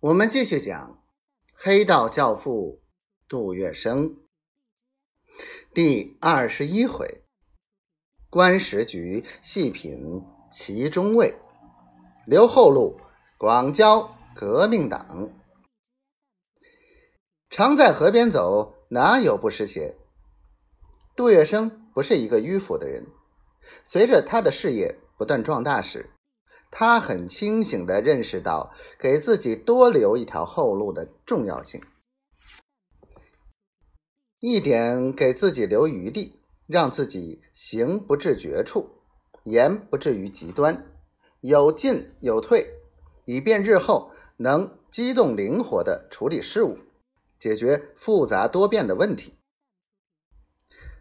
我们继续讲黑道教父杜月笙第二十一回，官时局细品其中味，留后路广交革命党。常在河边走，哪有不湿鞋？杜月笙不是一个迂腐的人，随着他的事业不断壮大时。他很清醒地认识到给自己多留一条后路的重要性，一点给自己留余地，让自己行不至绝处，言不至于极端，有进有退，以便日后能机动灵活地处理事务，解决复杂多变的问题。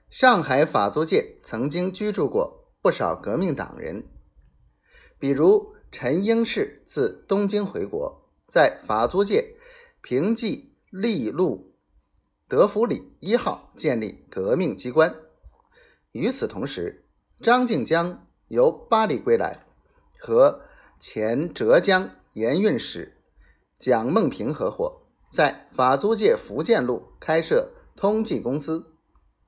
上海法租界曾经居住过不少革命党人。比如陈英士自东京回国，在法租界平济利路德福里一号建立革命机关。与此同时，张静江由巴黎归来，和前浙江盐运使蒋梦平合伙，在法租界福建路开设通纪公司，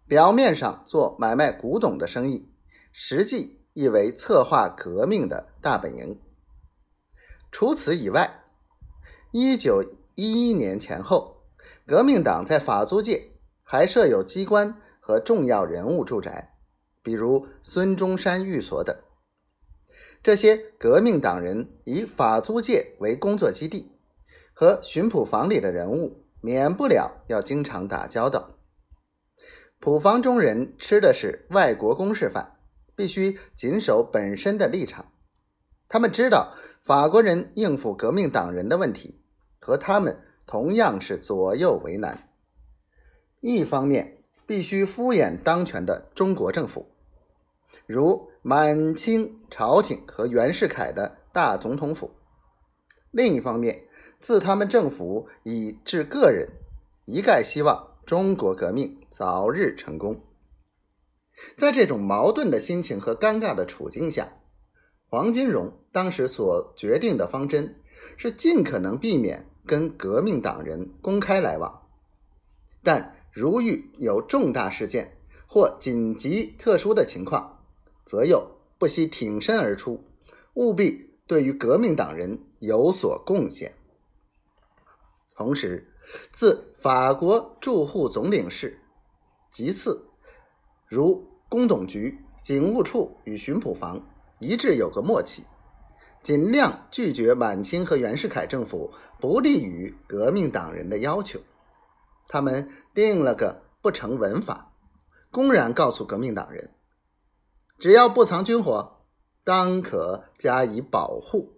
表面上做买卖古董的生意，实际。亦为策划革命的大本营。除此以外，一九一一年前后，革命党在法租界还设有机关和重要人物住宅，比如孙中山寓所等。这些革命党人以法租界为工作基地，和巡捕房里的人物免不了要经常打交道。捕房中人吃的是外国公事饭。必须谨守本身的立场。他们知道法国人应付革命党人的问题，和他们同样是左右为难。一方面必须敷衍当权的中国政府，如满清朝廷和袁世凯的大总统府；另一方面，自他们政府以至个人，一概希望中国革命早日成功。在这种矛盾的心情和尴尬的处境下，黄金荣当时所决定的方针是尽可能避免跟革命党人公开来往，但如遇有重大事件或紧急特殊的情况，则又不惜挺身而出，务必对于革命党人有所贡献。同时，自法国驻沪总领事，其次。如公董局、警务处与巡捕房一致有个默契，尽量拒绝满清和袁世凯政府不利于革命党人的要求。他们定了个不成文法，公然告诉革命党人：只要不藏军火，当可加以保护。